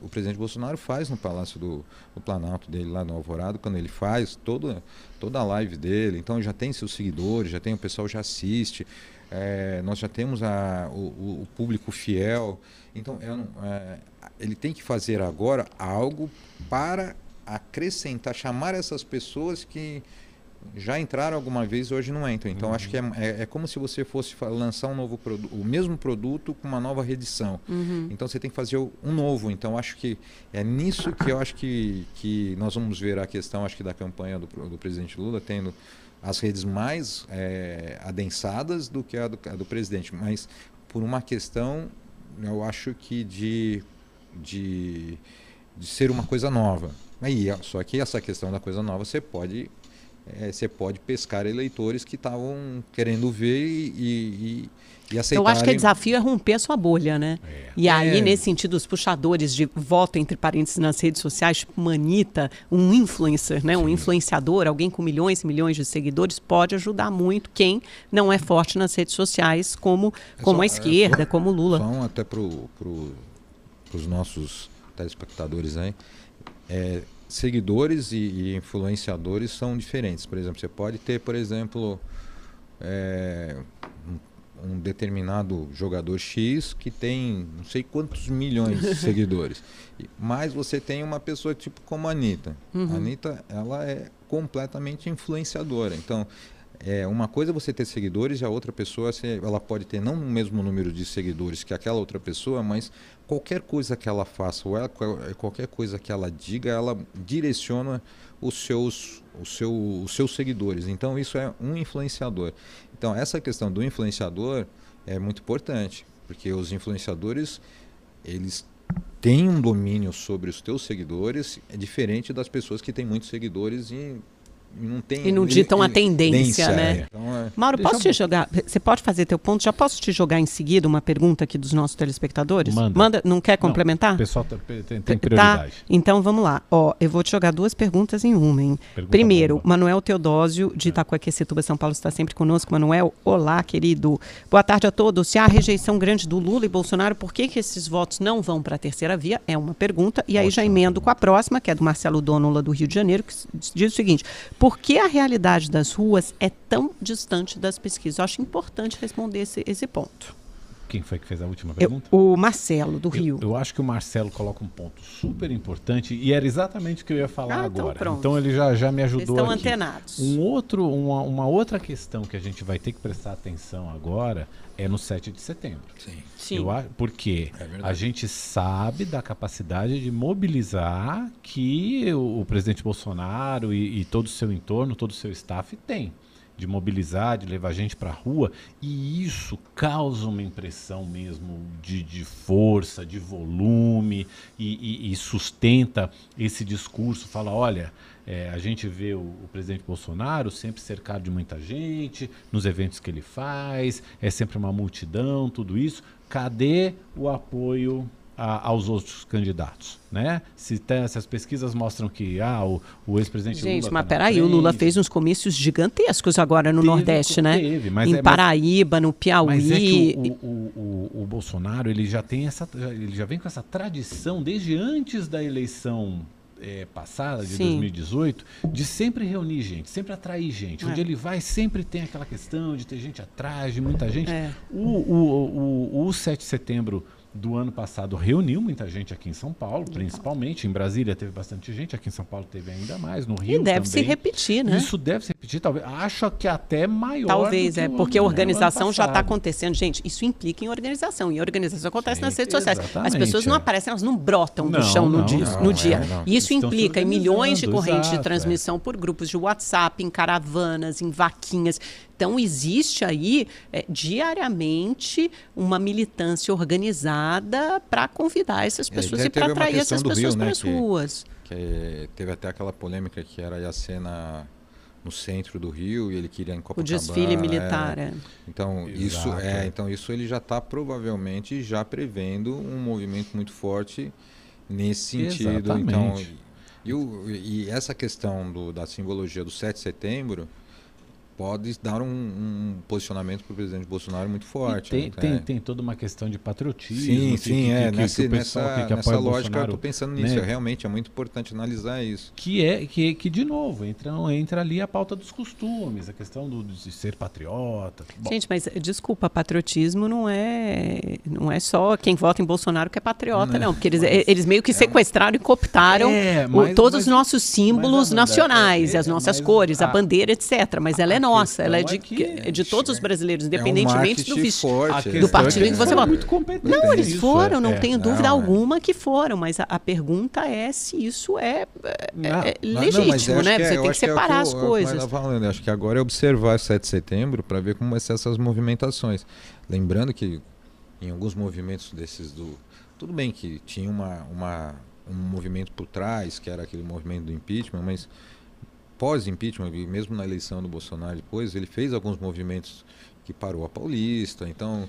O presidente Bolsonaro faz no Palácio do, do Planalto dele, lá no Alvorado, quando ele faz toda, toda a live dele. Então já tem seus seguidores, já tem o pessoal já assiste. É, nós já temos a, o, o público fiel. Então é, é, ele tem que fazer agora algo para acrescentar, chamar essas pessoas que já entraram alguma vez e hoje não entram. Então uhum. acho que é, é, é, como se você fosse lançar um novo produto, o mesmo produto com uma nova reedição. Uhum. Então você tem que fazer um novo. Então acho que é nisso que eu acho que, que nós vamos ver a questão acho que da campanha do, do presidente Lula tendo as redes mais é, adensadas do que a do, a do presidente, mas por uma questão eu acho que de, de, de ser uma coisa nova. Aí, só que essa questão da coisa nova você pode é, você pode pescar eleitores que estavam querendo ver e, e, e aceitarem. Eu acho que o desafio é romper a sua bolha, né? É. E aí, é. nesse sentido, os puxadores de voto, entre parênteses, nas redes sociais, tipo Manita, um influencer, né? um influenciador, alguém com milhões e milhões de seguidores, pode ajudar muito quem não é forte nas redes sociais, como, é como só, a esquerda, como Lula. Só até para pro, os nossos telespectadores aí. É, seguidores e, e, influenciadores são diferentes. Por exemplo, você pode ter, por exemplo, é, um, um determinado jogador X que tem não sei quantos milhões de seguidores. Mas você tem uma pessoa tipo como a Anitta. Uhum. A Anitta, ela é completamente influenciadora. Então, é uma coisa é você ter seguidores e a outra pessoa ela pode ter não o mesmo número de seguidores que aquela outra pessoa, mas qualquer coisa que ela faça ou ela- qual- qualquer coisa que ela diga, ela direciona os seus, o seu, os seus seguidores. Então isso é um influenciador. Então essa questão do influenciador é muito importante, porque os influenciadores eles têm um domínio sobre os teus seguidores, é diferente das pessoas que têm muitos seguidores e não tem E não ditam a tendência, né? Então, é, Mauro, Deixa posso eu- te jogar? Você pode fazer teu ponto? Já posso te jogar em seguida uma pergunta aqui dos nossos telespectadores? Manda. não quer complementar? O pessoal tá- tem, tem Tá, prioridade. então vamos lá. Ó, eu vou te jogar duas perguntas em uma, hein? Pergunta Primeiro, bomba. Manuel Teodósio, de Itacoaquecetuba, São Paulo, está sempre conosco. Manuel, olá, querido. Boa tarde a todos. Se há rejeição grande do Lula e Bolsonaro, por que, que esses votos não vão para a terceira via? É uma pergunta. E aí já emendo com a próxima, que é do Marcelo Donola, do Rio de Janeiro, que diz o seguinte: por que a realidade das ruas é tão distante das pesquisas? Eu acho importante responder esse, esse ponto. Quem foi que fez a última Eu- pergunta? o Marcelo, do Rio. Eu, eu acho que o Marcelo coloca um ponto super importante e era exatamente o que eu ia falar Ah, então agora. pronto. ele já, já me Vocês ajudou estão aqui. antenados. Um outro, uma, uma outra questão que a gente vai ter que prestar atenção agora é no 7 de setembro. sim. Sim. Eu porque É a gente sabe da capacidade de mobilizar que o, o presidente Bolsonaro e, e todo o seu entorno, todo o seu staff tem. De mobilizar, de levar gente para a rua. E isso causa uma impressão mesmo de, de força, de volume, e, e- e sustenta esse discurso. Fala: olha, é, a gente vê o, o presidente Bolsonaro sempre cercado de muita gente, nos eventos que ele faz, é sempre uma multidão, tudo isso. Cadê o apoio a- aos outros candidatos? Né? Se, tem- se as pesquisas mostram que ah, o, o ex-presidente Gente, Lula mas tá peraí, o Lula fez uns comícios gigantescos agora no Teve, Nordeste, né? teve, mas em é- Paraíba, no Piauí. Mas é que o, o, o, o Bolsonaro ele já tem essa, ele já vem com essa tradição desde antes da eleição eh, passada de Sim. 2018 de sempre reunir gente, sempre atrair gente. Onde É. ele vai sempre tem aquela questão de ter gente atrás, de muita gente. É. O, o, o, o 7 de setembro do ano passado reuniu muita gente aqui em São Paulo, principalmente. Em Brasília teve bastante gente, aqui em São Paulo teve ainda mais, no Rio E deve se também. repetir, né? Isso deve se repetir, talvez. Acho que até maior. Talvez, do é, porque a organização já está acontecendo. Gente, isso implica em organização. E a organização acontece Sim, nas redes sociais. As pessoas não é. aparecem, elas não brotam do Não, chão no, não, dia, não, no é, dia. E isso Estão se implica em milhões de correntes de é. transmissão por grupos de WhatsApp, em caravanas, em vaquinhas. Então, existe aí, é, diariamente, uma militância organizada para convidar essas É, pessoas e para atrair essas pessoas Rio, né, para as que- ruas. que é, teve até aquela polêmica que era a cena no centro do Rio e ele queria em O Copacabana. desfile é. militar. é. Então isso Exato, é, é. então isso ele já está provavelmente já prevendo um movimento muito forte nesse sentido. Então Exatamente. e, o- e essa questão do- da simbologia do 7 de setembro pode dar um, um posicionamento para o presidente Bolsonaro muito E forte. tem, né? tem, É. tem toda uma questão de patriotismo. Sim, que- sim, que, é. que- que nessa, o pessoal nessa, que, que nessa lógica eu estou pensando nisso. né? Realmente é muito importante analisar isso. Que é que, que de novo entra, entra ali a pauta dos costumes, a questão do, de ser patriota. Bom, Gente, mas desculpa, patriotismo não é não é só quem vota em Bolsonaro que é patriota, não, porque eles, eh, eles meio que sequestraram e cooptaram É, o- mas- todos mas- os nossos símbolos nacionais, é- as nossas mas cores, a, a- bandeira, etc. Mas ela é a nossa, ela é de, questão é que- é de todos os brasileiros, É um independentemente do forte. né? questão partido é em que você são muito competentes Não, eles foram, é, não é. tenho Não, dúvida é. alguma que foram, mas a, a pergunta é se isso é, é- Não. é Não, não, legítimo, acho né? que é- Você tem que é separar eu- as é que coisas. tava falando. Eu Acho que agora é observar 7 de setembro para ver como vai ser essas movimentações. Lembrando que em alguns movimentos desses do. Tudo bem que tinha uma, uma, um movimento por trás, que era aquele movimento do impeachment, mas pós-impeachment, mesmo na eleição do Bolsonaro depois, ele fez alguns movimentos que parou a Paulista, então.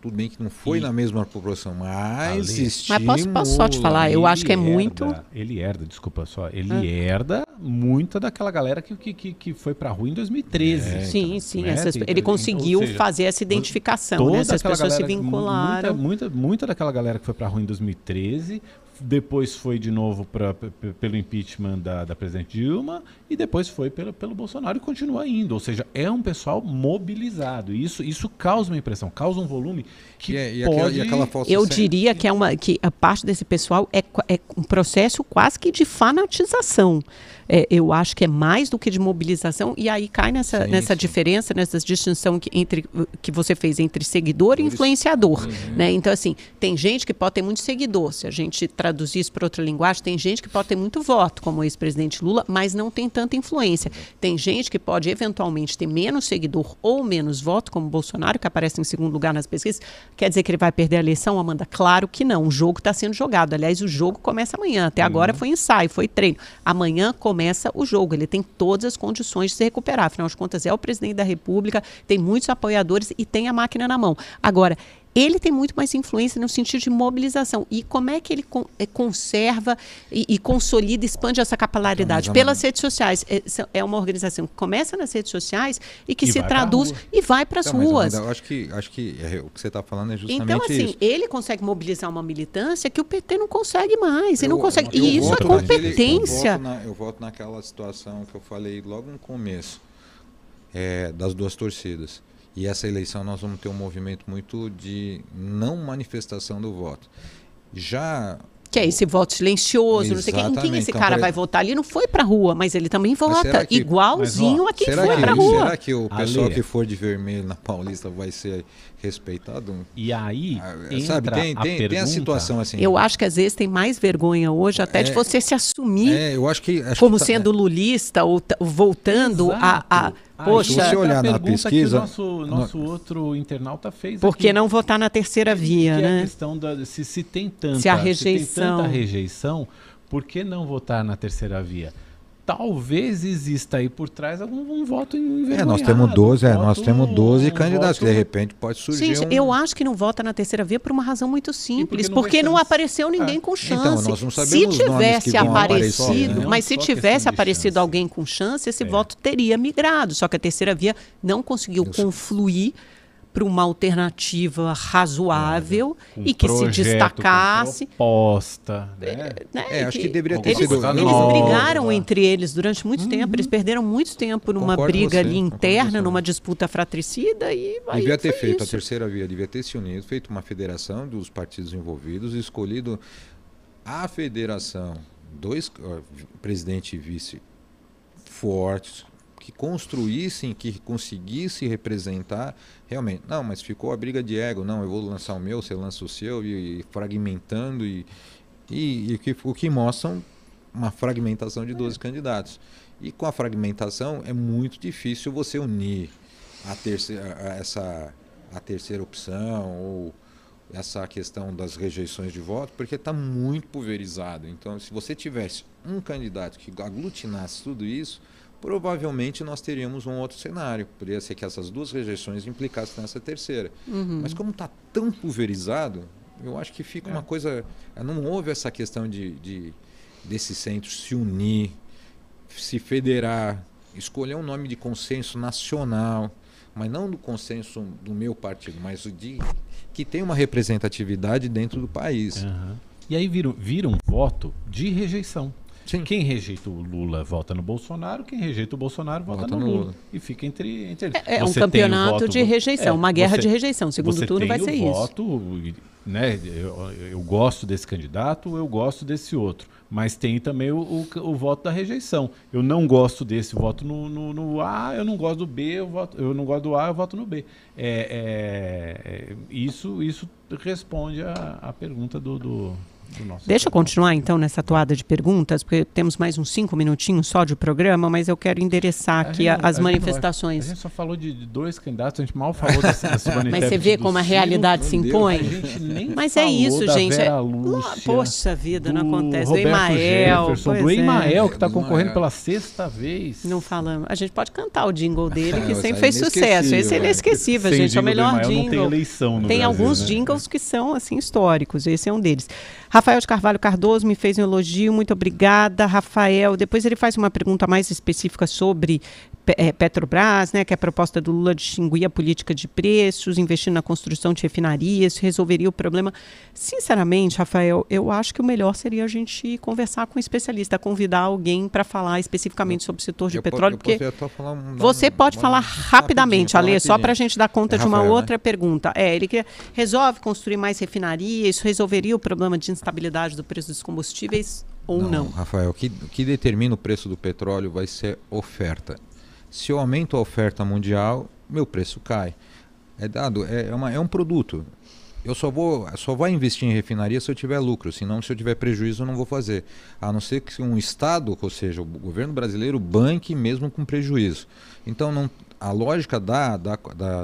Tudo bem que não foi E- na mesma proporção, mas Ale. Mas posso- posso só te falar, eu Ele acho que é herda- muito- Ele herda, desculpa só, ele Ah. herda muita daquela galera que, que, que, que foi pra rua em 2013. É, Sim, então, sim. né? essas- ele conseguiu seja, fazer essa identificação, né? Essas pessoas se vincularam. Muita, muita, muita daquela galera que foi pra rua em 2013 depois foi de novo pra, pelo impeachment da, da presidente Dilma e depois foi pelo, pelo Bolsonaro e continua indo. Ou seja, é um pessoal mobilizado. E isso, isso causa uma impressão, causa um volume que E, é- e pode... aquela, e aquela falsa Eu diria que é uma que a parte desse pessoal é, é um processo quase que de fanatização. É, eu acho que é mais do que de mobilização e aí cai nessa, Sim, nessa sim. diferença, nessa distinção que, entre que você fez entre seguidor e influenciador, né? Então assim, tem gente que pode ter muito seguidor. Se a gente traduzir isso para outra linguagem, tem gente que pode ter muito voto, como o ex-presidente Lula, mas não tem tanta influência. Tem gente que pode eventualmente ter menos seguidor ou menos voto, como o Bolsonaro, que aparece em segundo lugar nas pesquisas. Quer dizer que ele vai perder a eleição, Amanda? Claro que não. O jogo está sendo jogado. Aliás, o jogo começa amanhã. Até agora foi ensaio, foi treino. Amanhã começa o jogo. Ele tem todas as condições de se recuperar. Afinal de contas, é o presidente da República, tem muitos apoiadores e tem a máquina na mão. Agora, ele tem muito mais influência no sentido de mobilização. E como é que ele con- eh, conserva e, e consolida, expande essa capilaridade? Então, Pelas redes sociais. É, é uma organização que começa nas redes sociais e que E se traduz e vai para as Então, ruas. Eu acho que, acho que é, o que você está falando é justamente Então, assim, isso. ele consegue mobilizar uma militância que o PT não consegue mais. Ele não Eu- consegue. eu E isso é competência. eu, voto na- eu naquela situação que eu falei logo no começo, é, das duas torcidas. E essa eleição nós vamos ter um movimento muito de não manifestação do voto. Já Que é esse voto silencioso, não sei quem. Em quem Exatamente. esse Então, cara vai votar? Ele não foi pra rua, mas ele também vota. que- igualzinho Mas, ó, a quem foi que, pra rua. será que o pessoal Ale. que for de vermelho na Paulista vai ser respeitado? E aí, Ah, entra Sabe, tem, a tem, tem a situação assim. Eu acho que às vezes tem mais vergonha hoje até de É, você se assumir é, eu acho que acho como que tá- sendo lulista ou voltando a, a- Exato. Ah, Poxa, é se você a olhar na pergunta pesquisa- que o nosso, nosso outro internauta fez por que aqui. não votar na terceira via, que é a né? questão da se, se tem tanta Se a tem rejeição- tanta rejeição, por que não votar na terceira via? Talvez exista aí por trás algum um voto envergonhado. É, nós temos 12, é, nós temos 12 um candidatos, que voto- de repente pode surgir Gente, um... eu acho que não vota na terceira via por uma razão muito simples, não porque vai não apareceu ninguém É. com Então, chance. nós não se sabemos os nomes tivesse aparecido, aparecer, né? mas se tivesse aparecido alguém com chance, esse É. voto teria migrado. Só que a terceira via não conseguiu Eu sei. Para uma alternativa razoável com e que se projeto, com destacasse. proposta, né? né, É, acho que deveria ter eles, sido... eles nova. brigaram entre eles durante muito tempo, eles perderam muito tempo numa Uhum. Concordo briga você, ali interna, numa disputa fratricida e Devia ter foi feito a isso. terceira via, devia ter se unido, feito uma federação dos partidos envolvidos, escolhido a federação, dois vi- presidente e vice fortes, que construíssem, que conseguissem representar realmente. Não, mas ficou a briga de ego, não, eu vou lançar o meu, você lança o seu, e, e fragmentando, e, e, e o, que, o que mostram uma fragmentação de 12 candidatos. E com a fragmentação é muito difícil você unir a terceira, a- essa, a terceira opção ou essa questão das rejeições de voto, porque está muito pulverizado. Então, se você tivesse um candidato que aglutinasse tudo isso, provavelmente nós teríamos um outro cenário. Poderia ser que essas duas rejeições implicassem nessa terceira. Uhum. Mas como está tão pulverizado, eu acho que fica uma coisa. Não houve essa questão de, de desse centro se unir, se federar, escolher um nome de consenso nacional, mas não do consenso do meu partido, mas o de que tem uma representatividade dentro do país. Aham. E aí vira, vira um voto de rejeição. Sim. Quem rejeita o Lula vota no Bolsonaro, quem rejeita o Bolsonaro vota, Vota no, no Lula. Lula. E fica entre, entre eles. É, é um campeonato voto- de rejeição, é, uma guerra você- de rejeição. Segundo turno vai ser isso. voto, né? Eu, eu gosto desse candidato, eu gosto desse outro. Mas tem também o, o, o voto da rejeição. Eu não gosto desse, voto no, no, no A, eu não gosto do B, eu, voto, eu não gosto do A, eu voto no B. É, é, é, isso, isso responde à pergunta do, do. Deixa eu continuar então nessa toada de perguntas, porque temos mais uns cinco minutinhos só de programa, mas eu quero endereçar A aqui gente a- não- a as gente manifestações. A gente só falou de dois candidatos, a gente mal falou desse, desse Mas você vê como a realidade se não deu, impõe? A gente nem Mas é isso, da gente. Vera É- Lúcia, Poxa vida, não do acontece. Do Roberto Emael. Jefferson, pois do é. Emael, que está Do concorrendo pela sexta vez. Não falamos. A gente pode cantar o jingle dele, que sempre aí fez é sucesso. Esse é inesquecível, né? inesquecível, gente. É o jingle do melhor Não tem jingle. eleição no Tem Brasil, alguns né? jingles que são assim históricos, esse é um deles. Rafael de Carvalho Cardoso me fez um elogio, muito obrigada, Rafael. Depois ele faz uma pergunta mais específica sobre é, Petrobras, né, que é a proposta do Lula de extinguir a política de preços, investir na construção de refinarias, resolveria o problema. Sinceramente, Rafael, eu acho que o melhor seria a gente conversar com um especialista, convidar alguém para falar especificamente sobre o setor de Eu petróleo, po- porque um- você um- pode falar rapidamente, rapidinho, Ale, só para a gente dar conta É de uma Rafael, né? outra pergunta. É, ele queria, resolve construir mais refinarias, resolveria o problema de instabilidade do preço dos combustíveis ou não? Rafael, o que, que determina o preço do petróleo vai ser oferta. Se eu aumento a oferta mundial, meu preço cai. É dado, é, é uma- é um produto. Eu só vou, só vou investir em refinaria se eu tiver lucro, senão se eu tiver prejuízo eu não vou fazer. A não ser que um Estado, ou seja, o governo brasileiro banque mesmo com prejuízo. Então não, a lógica da, da-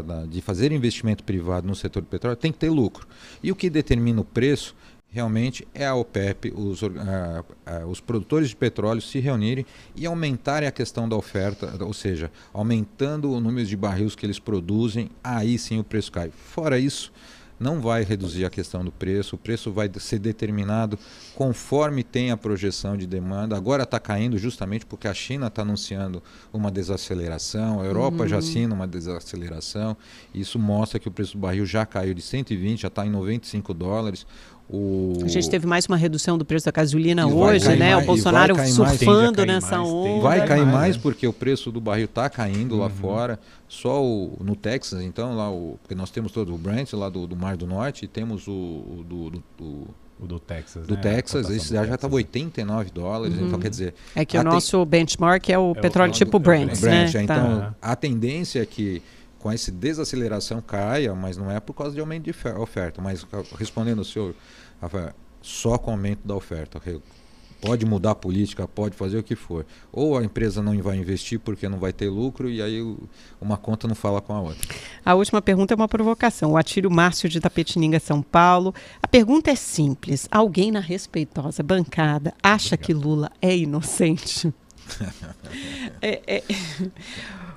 da- de fazer investimento privado no setor do petróleo tem que ter lucro. E o que determina o preço realmente é a OPEP, os, ah, ah, os produtores de petróleo se reunirem e aumentarem a questão da oferta, ou seja, aumentando o número de barris que eles produzem, aí sim o preço cai. Fora isso, não vai reduzir a questão do preço, o preço vai ser determinado conforme tem a projeção de demanda. Agora está caindo justamente porque a China está anunciando uma desaceleração, a Europa já assina uma desaceleração. Isso mostra que o preço do barril já caiu de 120, já está em 95 dólares. O... A gente teve mais uma redução do preço da gasolina hoje, né? mais- o Bolsonaro mais. surfando cair nessa mais, onda. Vai cair mais, mais porque o preço do barril está caindo lá Uhum. fora. Só o, no Texas, então, lá o, porque nós temos todo o Brent lá do, do Mar do Norte e temos o, o do, do, do, O do Texas. do né? Texas, esse já estava 89 dólares. Então, quer dizer, É que o nosso benchmark é o petróleo é o- tipo é o Brent, Brent, né? é, Tá. então a tendência é que com essa desaceleração caia, mas não é por causa de aumento de fe- oferta. Mas ah, respondendo ao senhor, Rafael, só com aumento da oferta. Pode mudar a política, pode fazer o que for. Ou a empresa não vai investir porque não vai ter lucro e aí uma conta não fala com a outra. A última pergunta é uma provocação. O Atílio Márcio de Tapetininga, São Paulo. A pergunta é simples. Alguém na respeitosa bancada acha que Lula é inocente? é, é...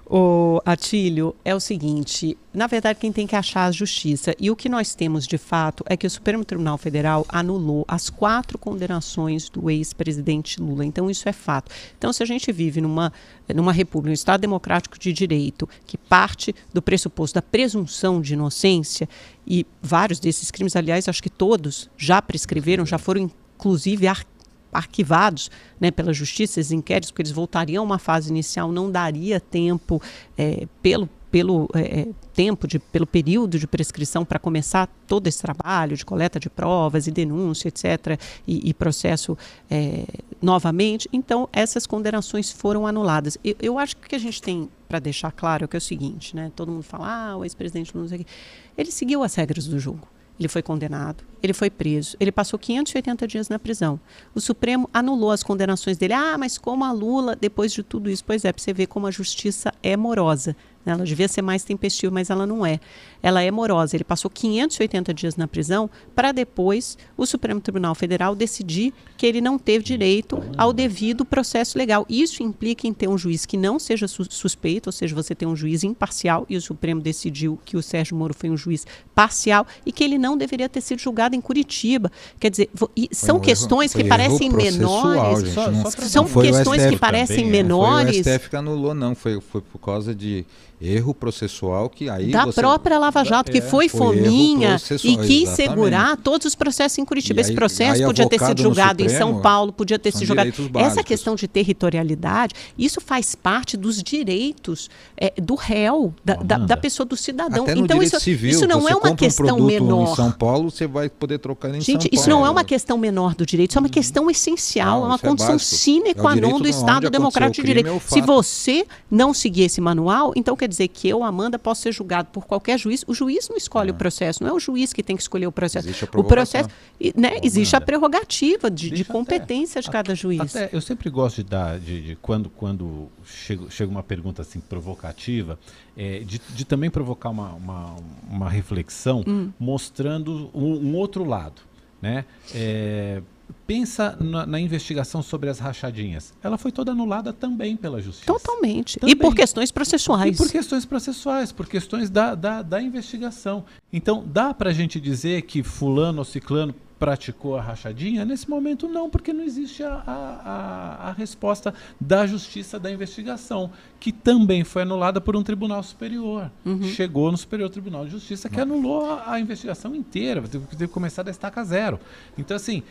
O Atílio, é o seguinte, na verdade quem tem que achar a justiça, e o que nós temos de fato é que o Supremo Tribunal Federal anulou as quatro condenações do ex-presidente Lula, então isso é fato. Então se a gente vive numa, numa república, um Estado democrático de direito, que parte do pressuposto da presunção de inocência, e vários desses crimes, aliás, acho que todos já prescreveram, já foram inclusive ar arquivados né, pela justiça, esses inquéritos, porque eles voltariam a uma fase inicial, não daria tempo é, pelo pelo é, tempo, de, pelo período de prescrição para começar todo esse trabalho de coleta de provas e denúncia, etc., e, e processo é, novamente. Então, essas condenações foram anuladas. Eu, eu acho que o que a gente tem para deixar claro é é o seguinte, né? Todo mundo fala, ah, o ex-presidente não sei o quê. ele seguiu as regras do jogo. Ele foi condenado, ele foi preso, ele passou 580 dias na prisão. O Supremo anulou as condenações dele. Ah, mas como a Lula, depois de tudo isso? Pois é, para você ver como a justiça é morosa. Né? Ela devia ser mais tempestiva, mas ela não é. Ela é morosa. Ele passou 580 dias na prisão para depois o Supremo Tribunal Federal decidir que ele não teve direito ao devido processo legal. Isso implica em ter um juiz que não seja su suspeito, ou seja, você tem um juiz imparcial, e o Supremo decidiu que o Sérgio Moro foi um juiz parcial e que ele não deveria ter sido julgado em Curitiba. Quer dizer, são erro- questões foi que erro parecem menores. gente, Só- não- só São não questões que parecem também, né? menores. Foi o STF que anulou, não. Foi, foi por causa de erro processual que aí da você... própria Lava Jato, que É, foi foi fominha e quis exatamente. segurar todos os processos em Curitiba. E Esse aí- processo aí podia ter sido julgado em Supremo, São Paulo, podia ter sido julgado. Essa questão de territorialidade, isso faz parte dos direitos é, do réu, da, da, da pessoa, do cidadão. Até no então, isso, civil, isso não você é uma um questão produto menor. em São Paulo, você vai poder trocar em Gente, São isso Paulo. não é uma questão menor do direito, isso é uma questão essencial, Não, é uma é condição sine É o qua non do Estado democrático de direito. Se você não seguir esse manual, então quer dizer que eu, Amanda, posso ser julgado por qualquer juiz. O juiz não escolhe o processo, não é o juiz que tem que escolher o processo. Existe a o processo, né, existe a prerrogativa de, de competência de cada juiz. Até, eu sempre gosto de dar, de, de quando, quando chega, chega uma pergunta assim provocativa, é, de, de também provocar uma, uma, uma reflexão Hum. mostrando um, um outro lado. Né? É, pensa na, na investigação sobre as rachadinhas. Ela foi toda anulada também pela justiça. Totalmente. Também. E por questões E processuais. por questões processuais, por questões da, da, da investigação. Então, dá para a gente dizer que fulano ou ciclano praticou a rachadinha? Nesse momento, não, porque não existe a, a, a, resposta da justiça da investigação, que também foi anulada por um tribunal superior. Uhum. Chegou no Superior Tribunal de Justiça, que anulou a, a investigação inteira, teve, teve que começar da estaca zero. Então, assim,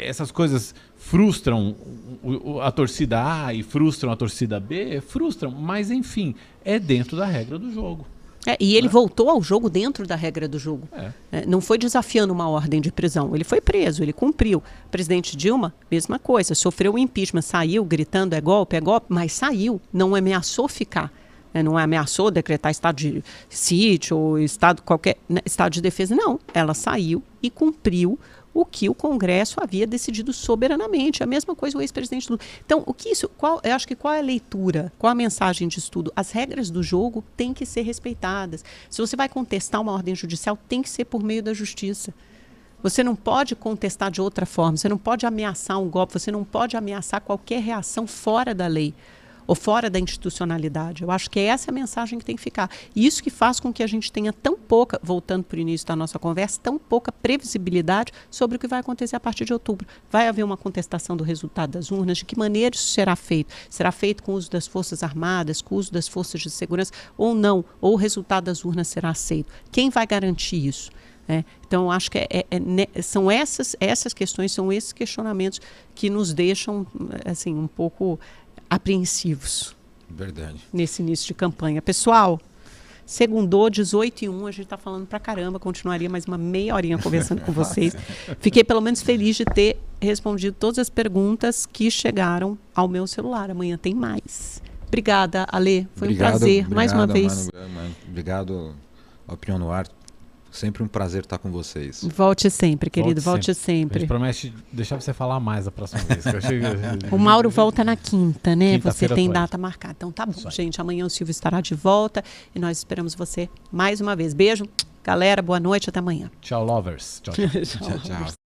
essas coisas frustram a torcida A e frustram a torcida B, frustram, mas enfim, é dentro da regra do jogo. É, e ele voltou ao jogo dentro da regra do jogo. É. É, não foi desafiando uma ordem de prisão. Ele foi preso, ele cumpriu. Presidente Dilma, mesma coisa. Sofreu o impeachment, saiu gritando é golpe, é golpe, mas saiu. Não ameaçou ficar. né, não ameaçou decretar estado de sítio ou estado qualquer né, estado de defesa. Não. Ela saiu e cumpriu o que o Congresso havia decidido soberanamente. A mesma coisa o ex-presidente Lula. Então, o que isso, qual, eu acho que qual é a leitura, qual a mensagem de estudo? As regras do jogo têm que ser respeitadas. Se você vai contestar uma ordem judicial, tem que ser por meio da justiça. Você não pode contestar de outra forma, você não pode ameaçar um golpe, você não pode ameaçar qualquer reação fora da lei ou fora da institucionalidade. Eu acho que é essa a mensagem que tem que ficar. E isso que faz com que a gente tenha tão pouca, voltando para o início da nossa conversa, tão pouca previsibilidade sobre o que vai acontecer a partir de outubro. Vai haver uma contestação do resultado das urnas, de que maneira isso será feito? Será feito com o uso das Forças Armadas, com o uso das forças de segurança ou não? Ou o resultado das urnas será aceito? Quem vai garantir isso? né? Então, acho que é- é- é ne- são essas, essas questões, são esses questionamentos que nos deixam assim um pouco apreensivos Verdade. nesse início de campanha. Pessoal, segundou, 18 e 1, a gente está falando pra caramba, continuaria mais uma meia horinha conversando com vocês. Fiquei pelo menos feliz de ter respondido todas as perguntas que chegaram ao meu celular. Amanhã tem mais. Obrigada, Ale. Foi um prazer, mais uma obrigado, vez. Mano. Obrigado, Opinião no Ar. Sempre um prazer estar com vocês. Volte sempre, querido, volte, A sempre. gente promete deixar você falar mais a próxima vez. que eu achei que- O Mauro volta na quinta, né? Você Quinta-feira tem pode. data marcada. Então tá bom, Isso aí. gente. Amanhã o Silvio estará de volta e nós esperamos você mais uma vez. Beijo, galera. Boa noite. Até amanhã. Tchau, lovers. Tchau, tchau. Tchau, tchau.